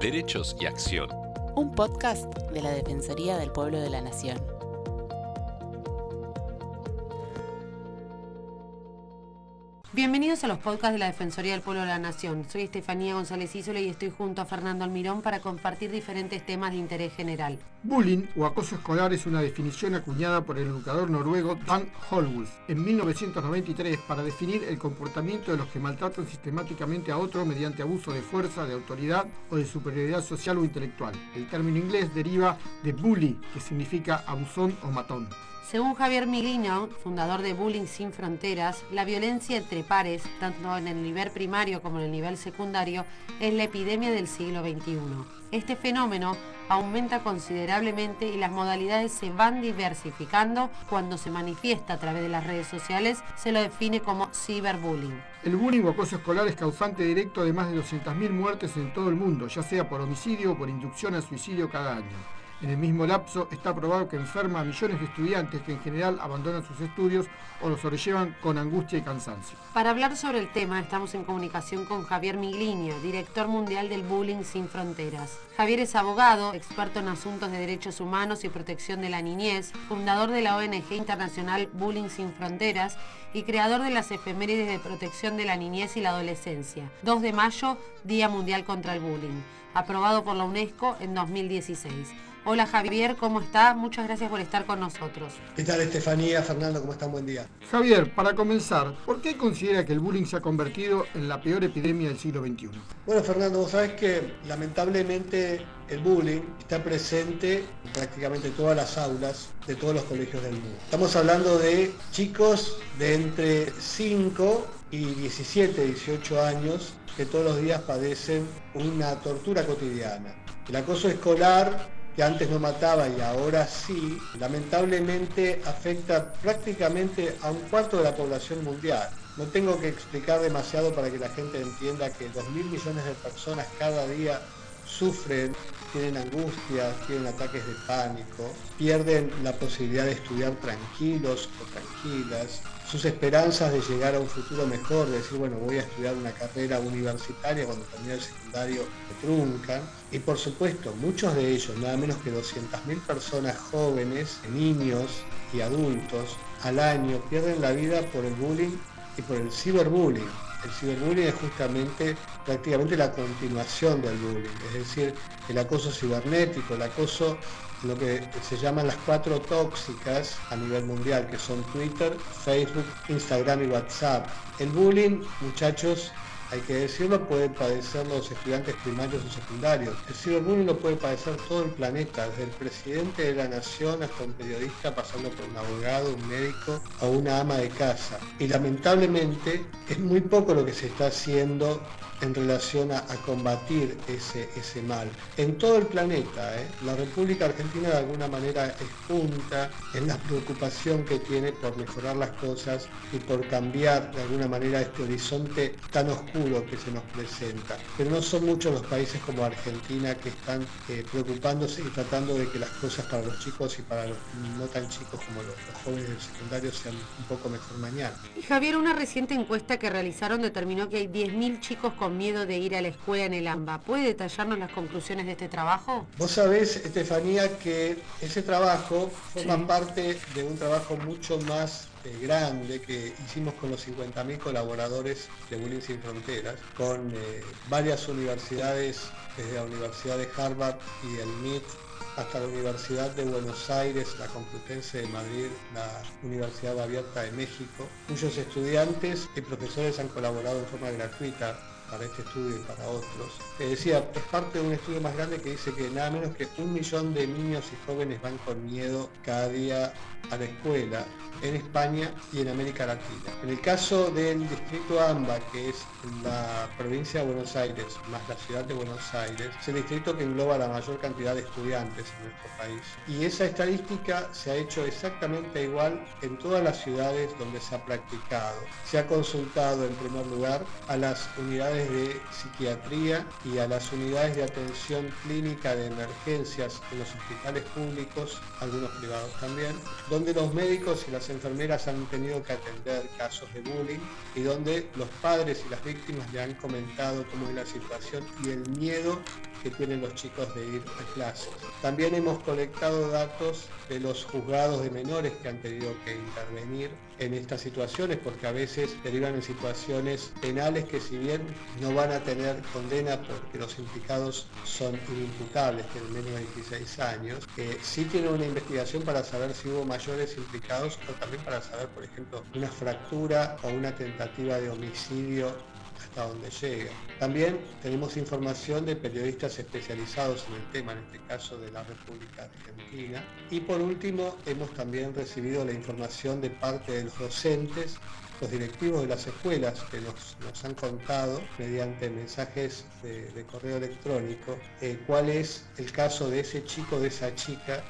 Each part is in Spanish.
Derechos y Acción. Un podcast de la Defensoría del Pueblo de la Nación. Bienvenidos a los podcasts de la Defensoría del Pueblo de la Nación. Soy Estefanía González Isola y estoy junto a Fernando Almirón para compartir diferentes temas de interés general. Bullying o acoso escolar es una definición acuñada por el educador noruego Dan Holwulf en 1993 para definir el comportamiento de los que maltratan sistemáticamente a otro mediante abuso de fuerza, de autoridad o de superioridad social o intelectual. El término inglés deriva de bully, que significa abusón o matón. Según Javier Miglino, fundador de Bullying Sin Fronteras, la violencia entre pares, tanto en el nivel primario como en el nivel secundario, es la epidemia del siglo XXI. Este fenómeno aumenta considerablemente y las modalidades se van diversificando. Cuando se manifiesta a través de las redes sociales, se lo define como ciberbullying. El bullying o acoso escolar es causante directo de más de 200.000 muertes en todo el mundo, ya sea por homicidio o por inducción al suicidio cada año. En el mismo lapso está probado que enferma a millones de estudiantes que en general abandonan sus estudios o los sobrellevan con angustia y cansancio. Para hablar sobre el tema estamos en comunicación con Javier Migliño, director mundial del Bullying Sin Fronteras. Javier es abogado, experto en asuntos de derechos humanos y protección de la niñez, fundador de la ONG internacional Bullying Sin Fronteras y creador de las efemérides de protección de la niñez y la adolescencia. 2 de mayo, Día Mundial contra el Bullying, aprobado por la UNESCO en 2016. Hola Javier, ¿cómo está? Muchas gracias por estar con nosotros. ¿Qué tal Estefanía? Fernando, ¿cómo están? Buen día. Javier, para comenzar, ¿por qué considera que el bullying se ha convertido en la peor epidemia del siglo XXI? Bueno, Fernando, vos sabés que lamentablemente el bullying está presente en prácticamente todas las aulas de todos los colegios del mundo. Estamos hablando de chicos de entre 5 y 17, 18 años que todos los días padecen una tortura cotidiana. El acoso escolar que antes no mataba y ahora sí, lamentablemente afecta prácticamente a un cuarto de la población mundial. No tengo que explicar demasiado para que la gente entienda que 2.000 millones de personas cada día sufren, tienen angustia, tienen ataques de pánico, pierden la posibilidad de estudiar tranquilos o tranquilas, sus esperanzas de llegar a un futuro mejor, de decir, bueno, voy a estudiar una carrera universitaria cuando termine el secundario, me truncan. Y por supuesto, muchos de ellos, nada menos que 200.000 personas jóvenes, niños y adultos, al año pierden la vida por el bullying y por el ciberbullying. El ciberbullying es justamente prácticamente la continuación del bullying, es decir, el acoso cibernético, el acoso lo que se llaman las cuatro tóxicas a nivel mundial, que son Twitter, Facebook, Instagram y WhatsApp. El bullying, muchachos, hay que decirlo, pueden padecer los estudiantes primarios o secundarios. El ciberbullying lo puede padecer todo el planeta, desde el presidente de la nación hasta un periodista, pasando por un abogado, un médico o una ama de casa. Y lamentablemente es muy poco lo que se está haciendo en relación a, combatir ese, ese mal. En todo el planeta, ¿eh? la República Argentina de alguna manera es punta en la preocupación que tiene por mejorar las cosas y por cambiar de alguna manera este horizonte tan oscuro que se nos presenta. Pero no son muchos los países como Argentina que están eh, preocupándose y tratando de que las cosas para los chicos y para los no tan chicos como los, los jóvenes del secundario sean un poco mejor mañana. Y Javier, una reciente encuesta que realizaron determinó que hay 10.000 chicos con miedo de ir a la escuela en el AMBA. ¿Puede detallarnos las conclusiones de este trabajo? Vos sabés, Estefanía, que ese trabajo forma parte de un trabajo mucho más eh, grande que hicimos con los 50.000 colaboradores de Bullying Sin Fronteras, con eh, varias universidades, desde la Universidad de Harvard y el MIT hasta la Universidad de Buenos Aires, la Complutense de Madrid, la Universidad Abierta de México, cuyos estudiantes y profesores han colaborado en forma gratuita para este estudio y para otros. decía, es parte de un estudio más grande que dice que nada menos que un millón de niños y jóvenes van con miedo cada día a la escuela en España y en América Latina. En el caso del distrito AMBA, que es la provincia de Buenos Aires, más la ciudad de Buenos Aires, es el distrito que engloba la mayor cantidad de estudiantes en nuestro país. Y esa estadística se ha hecho exactamente igual en todas las ciudades donde se ha practicado. Se ha consultado en primer lugar a las unidades de psiquiatría y a las unidades de atención clínica de emergencias en los hospitales públicos, algunos privados también, donde los médicos y las enfermeras han tenido que atender casos de bullying y donde los padres y las víctimas le han comentado cómo es la situación y el miedo que tienen los chicos de ir a clases. También hemos colectado datos de los juzgados de menores que han tenido que intervenir en estas situaciones porque a veces derivan en situaciones penales que si bien no van a tener condena porque los implicados son inimputables, tienen menos de 16 años, eh, sí tienen una investigación para saber si hubo mayores implicados o también para saber, por ejemplo, una fractura o una tentativa de homicidio hasta donde llega. También tenemos información de periodistas especializados en el tema, en este caso de la República Argentina. Y por último, hemos también recibido la información de parte de los docentes los directivos de las escuelas que nos, han contado mediante mensajes de, correo electrónico eh, cuál es el caso de ese chico, de esa chica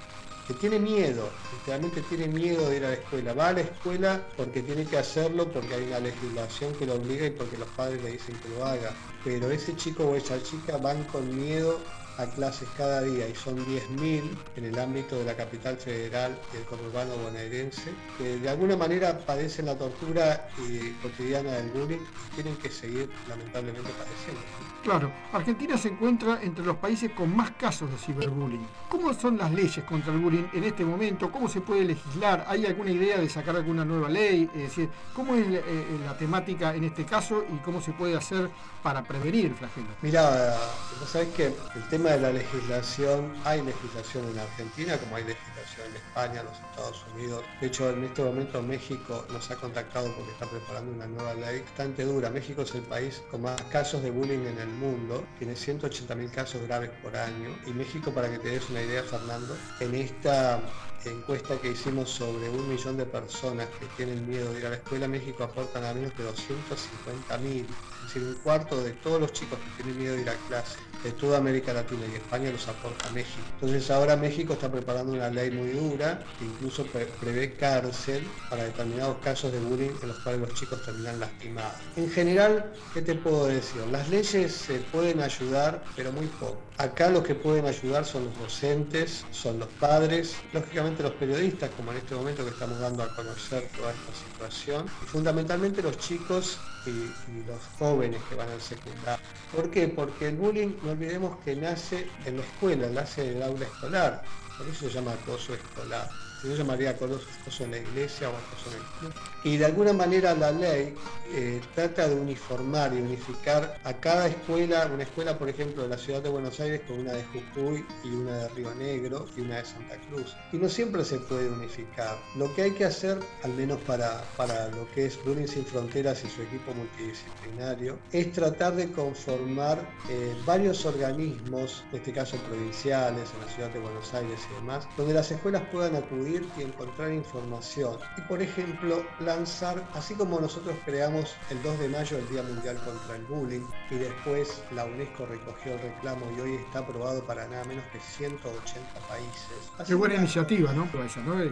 que tiene miedo, literalmente tiene miedo de ir a la escuela. Va a la escuela porque tiene que hacerlo, porque hay una legislación que lo obliga y porque los padres le dicen que lo haga. Pero ese chico o esa chica van con miedo a clases cada día y son 10.000 en el ámbito de la capital federal y el conurbano bonaerense, que de alguna manera padecen la tortura eh, cotidiana del bullying y tienen que seguir lamentablemente padeciendo. Claro, Argentina se encuentra entre los países con más casos de ciberbullying. ¿Cómo son las leyes contra el bullying en este momento? ¿Cómo se puede legislar? ¿Hay alguna idea de sacar alguna nueva ley? Es decir, ¿cómo es eh, la temática en este caso y cómo se puede hacer para prevenir el flagelo? Mira, vos sabés que el tema de la legislación, hay legislación en Argentina como hay legislación en España, los Estados Unidos. De hecho, en este momento México nos ha contactado porque está preparando una nueva ley bastante dura. México es el país con más casos de bullying en el mundo, tiene 180.000 casos graves por año. Y México, para que te des una idea, Fernando, en esta encuesta que hicimos sobre un millón de personas que tienen miedo de ir a la escuela, México aporta nada menos que 250.000 es decir, un cuarto de todos los chicos que tienen miedo de ir a clase de toda América Latina y España los aporta México. Entonces ahora México está preparando una ley muy dura que incluso prevé cárcel para determinados casos de bullying en los cuales los chicos terminan lastimados. En general, ¿qué te puedo decir? Las leyes se pueden ayudar, pero muy poco. Acá los que pueden ayudar son los docentes, son los padres, lógicamente los periodistas, como en este momento que estamos dando a conocer toda esta situación, y fundamentalmente los chicos y, los jóvenes que van al secundario. ¿Por qué? Porque el bullying no olvidemos que nace en la escuela, nace en el aula escolar, por eso se llama acoso escolar yo llamaría acoso en la iglesia o acoso en el club. Y de alguna manera la ley eh, trata de uniformar y unificar a cada escuela, una escuela por ejemplo de la ciudad de Buenos Aires con una de Jujuy y una de Río Negro y una de Santa Cruz. Y no siempre se puede unificar. Lo que hay que hacer, al menos para, para lo que es Bullying Sin Fronteras y su equipo multidisciplinario, es tratar de conformar eh, varios organismos, en este caso provinciales, en la ciudad de Buenos Aires y demás, donde las escuelas puedan acudir y encontrar información. Y por ejemplo, lanzar, así como nosotros creamos el 2 de mayo el Día Mundial contra el Bullying y después la UNESCO recogió el reclamo y hoy está aprobado para nada menos que 180 países. Qué buena iniciativa, ¿no?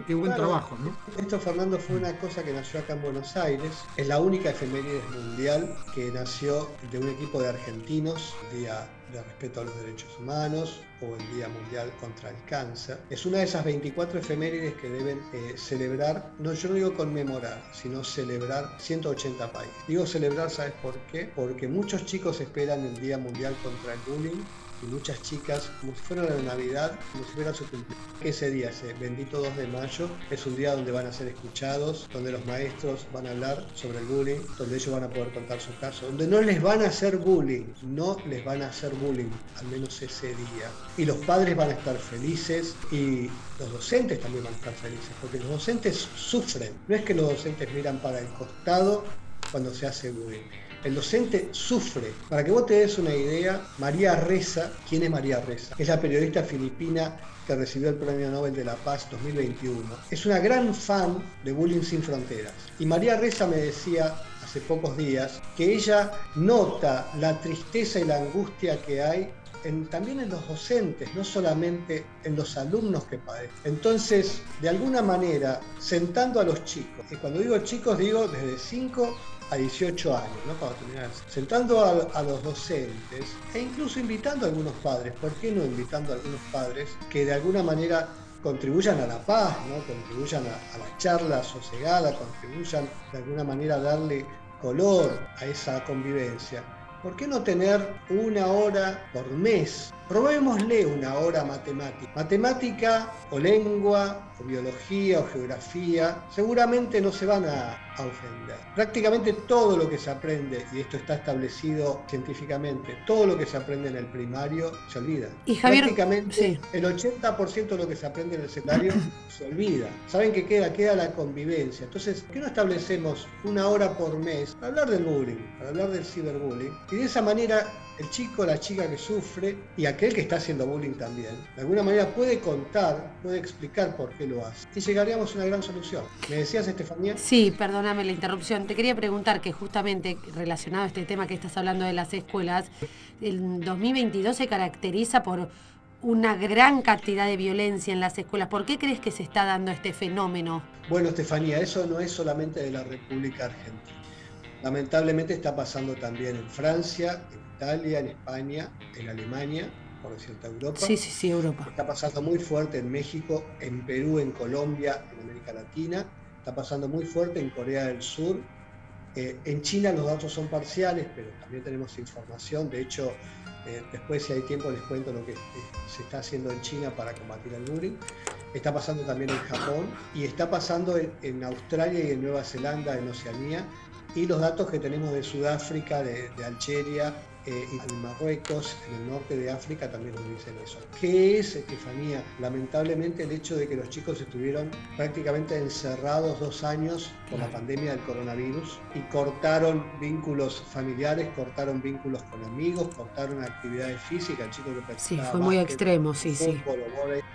Qué buen trabajo, ¿no? Esto, Fernando, fue una cosa que nació acá en Buenos Aires. Es la única efeméride mundial que nació de un equipo de argentinos, Día de respeto a los derechos humanos o el Día Mundial contra el Cáncer. Es una de esas 24 efemérides que deben eh, celebrar, no yo no digo conmemorar, sino celebrar 180 países. Digo celebrar, ¿sabes por qué? Porque muchos chicos esperan el Día Mundial contra el Bullying y muchas chicas, como si fuera la Navidad, como si fuera su cumpleaños. Ese día, ese bendito 2 de mayo, es un día donde van a ser escuchados, donde los maestros van a hablar sobre el bullying, donde ellos van a poder contar su caso, donde no les van a hacer bullying, no les van a hacer bullying, al menos ese día. Y los padres van a estar felices y los docentes también van a estar felices, porque los docentes sufren. No es que los docentes miran para el costado cuando se hace bullying el docente sufre. Para que vos te des una idea, María Reza, ¿quién es María Reza? Es la periodista filipina que recibió el Premio Nobel de la Paz 2021. Es una gran fan de Bullying Sin Fronteras. Y María Reza me decía hace pocos días que ella nota la tristeza y la angustia que hay también en los docentes, no solamente en los alumnos que padecen. Entonces, de alguna manera, sentando a los chicos, y cuando digo chicos digo desde 5 a 18 años, ¿no? Para terminar, sentando a, los docentes e incluso invitando a algunos padres, ¿por qué no invitando a algunos padres que de alguna manera contribuyan a la paz, ¿no? contribuyan a, a la charla sosegada, contribuyan de alguna manera a darle color a esa convivencia? ¿Por qué no tener una hora por mes probémosle una hora matemática. Matemática o lengua o biología o geografía, seguramente no se van a, ofender. Prácticamente todo lo que se aprende, y esto está establecido científicamente, todo lo que se aprende en el primario se olvida. Y Javier, Prácticamente el 80% de lo que se aprende en el secundario se olvida. ¿Saben qué queda? Queda la convivencia. Entonces, ¿por qué no establecemos una hora por mes para hablar del bullying, para hablar del ciberbullying? Y de esa manera el chico, la chica que sufre y aquel que está haciendo bullying también, de alguna manera puede contar, puede explicar por qué lo hace. Y llegaríamos a una gran solución. ¿Me decías, Estefanía? Sí, perdóname la interrupción. Te quería preguntar que justamente relacionado a este tema que estás hablando de las escuelas, el 2022 se caracteriza por una gran cantidad de violencia en las escuelas. ¿Por qué crees que se está dando este fenómeno? Bueno, Estefanía, eso no es solamente de la República Argentina. Lamentablemente está pasando también en Francia, Italia, en España, en Alemania, por decirte Europa. Sí, sí, sí, Europa. Está pasando muy fuerte en México, en Perú, en Colombia, en América Latina. Está pasando muy fuerte en Corea del Sur. Eh, en China los datos son parciales, pero también tenemos información. De hecho, eh, después si hay tiempo les cuento lo que eh, se está haciendo en China para combatir el bullying. Está pasando también en Japón y está pasando en, Australia y en Nueva Zelanda, en Oceanía. Y los datos que tenemos de Sudáfrica, de, de Algeria, eh, y Marruecos, en el norte de África, también nos dicen eso. ¿Qué es, Estefanía? Lamentablemente el hecho de que los chicos estuvieron prácticamente encerrados dos años por la pandemia del coronavirus y cortaron vínculos familiares, cortaron vínculos con amigos, cortaron actividades físicas, el chico que Sí, fue muy extremo, sí, sí.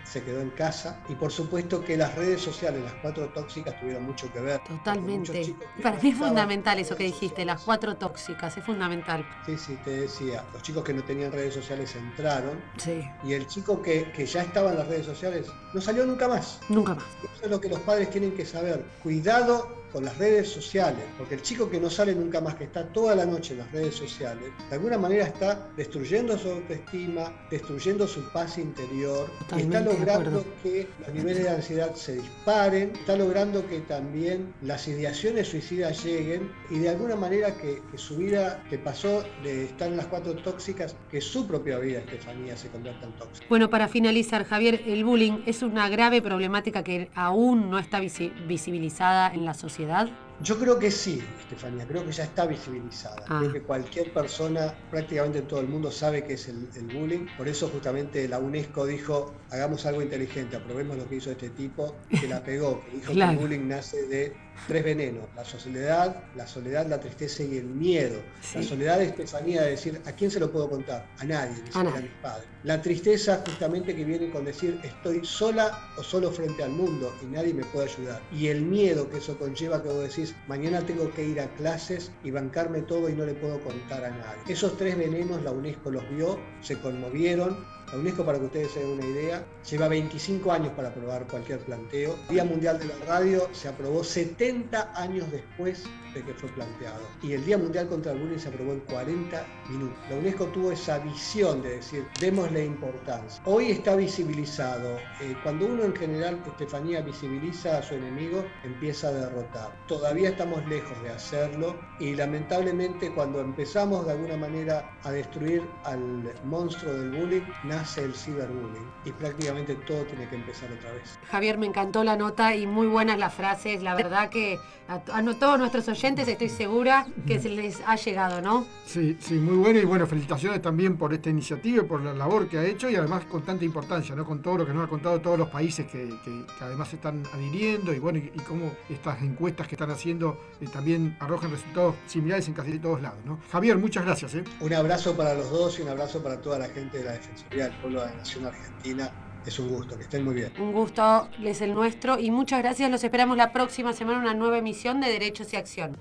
Se quedó en casa y por supuesto que las redes sociales, las cuatro tóxicas, tuvieron mucho que ver. Totalmente. Para mí es fundamental eso que dijiste, las cuatro tóxicas, es fundamental. Sí, sí, te decía, los chicos que no tenían redes sociales entraron sí. y el chico que, que, ya estaba en las redes sociales no salió nunca más. Nunca más. Eso es lo que los padres tienen que saber. Cuidado con las redes sociales, porque el chico que no sale nunca más, que está toda la noche en las redes sociales, de alguna manera está destruyendo su autoestima, destruyendo su paz interior, y está logrando que los niveles de ansiedad se disparen, está logrando que también las ideaciones suicidas lleguen y de alguna manera que, su vida, que pasó de estar en las cuatro tóxicas, que su propia vida, Estefanía, se convierta en tóxica. Bueno, para finalizar, Javier, el bullying es una grave problemática que aún no está visibilizada en la sociedad sociedad yo creo que sí, Estefanía, creo que ya está visibilizada. Ah. Creo que cualquier persona, prácticamente en todo el mundo, sabe que es el, bullying. Por eso justamente la UNESCO dijo, hagamos algo inteligente, aprobemos lo que hizo este tipo, que la pegó, que dijo que el bullying nace de tres venenos, la soledad, la soledad, la tristeza y el miedo. La soledad es Estefanía de decir, ¿a quién se lo puedo contar? A nadie, ni siquiera a mis padres. La tristeza justamente que viene con decir, estoy sola o solo frente al mundo y nadie me puede ayudar. Y el miedo que eso conlleva que vos decís, mañana tengo que ir a clases y bancarme todo y no le puedo contar a nadie. Esos tres venenos la UNESCO los vio, se conmovieron la UNESCO, para que ustedes se den una idea, lleva 25 años para aprobar cualquier planteo. El Día Mundial de la Radio se aprobó 70 años después de que fue planteado. Y el Día Mundial contra el Bullying se aprobó en 40 minutos. La UNESCO tuvo esa visión de decir, démosle importancia. Hoy está visibilizado. Eh, cuando uno en general, Estefanía, visibiliza a su enemigo, empieza a derrotar. Todavía estamos lejos de hacerlo y lamentablemente cuando empezamos de alguna manera a destruir al monstruo del bullying, nace el ciberbullying y prácticamente todo tiene que empezar otra vez. Javier, me encantó la nota y muy buenas las frases. La verdad que a, todos nuestros oyentes estoy segura que se les ha llegado, ¿no? Sí, sí, muy bueno y bueno, felicitaciones también por esta iniciativa y por la labor que ha hecho y además con tanta importancia, ¿no? Con todo lo que nos ha contado todos los países que, además están adhiriendo y bueno, y, cómo estas encuestas que están haciendo eh, también arrojan resultados similares en casi todos lados, ¿no? Javier, muchas gracias. ¿eh? Un abrazo para los dos y un abrazo para toda la gente de la Defensoría el pueblo de la Nación Argentina. Es un gusto, que estén muy bien. Un gusto es el nuestro y muchas gracias. Los esperamos la próxima semana una nueva emisión de Derechos y Acción.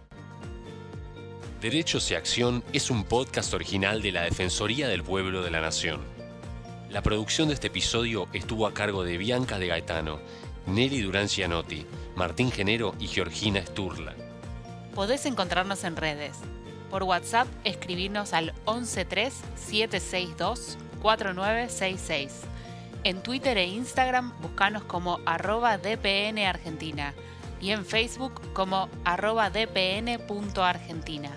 Derechos y Acción es un podcast original de la Defensoría del Pueblo de la Nación. La producción de este episodio estuvo a cargo de Bianca de Gaetano, Nelly Durán Cianotti, Martín Genero y Georgina Sturla. Podés encontrarnos en redes. Por WhatsApp, escribirnos al 113-762 4966. En Twitter e Instagram buscanos como arroba DPN Argentina y en Facebook como arroba dpn.argentina.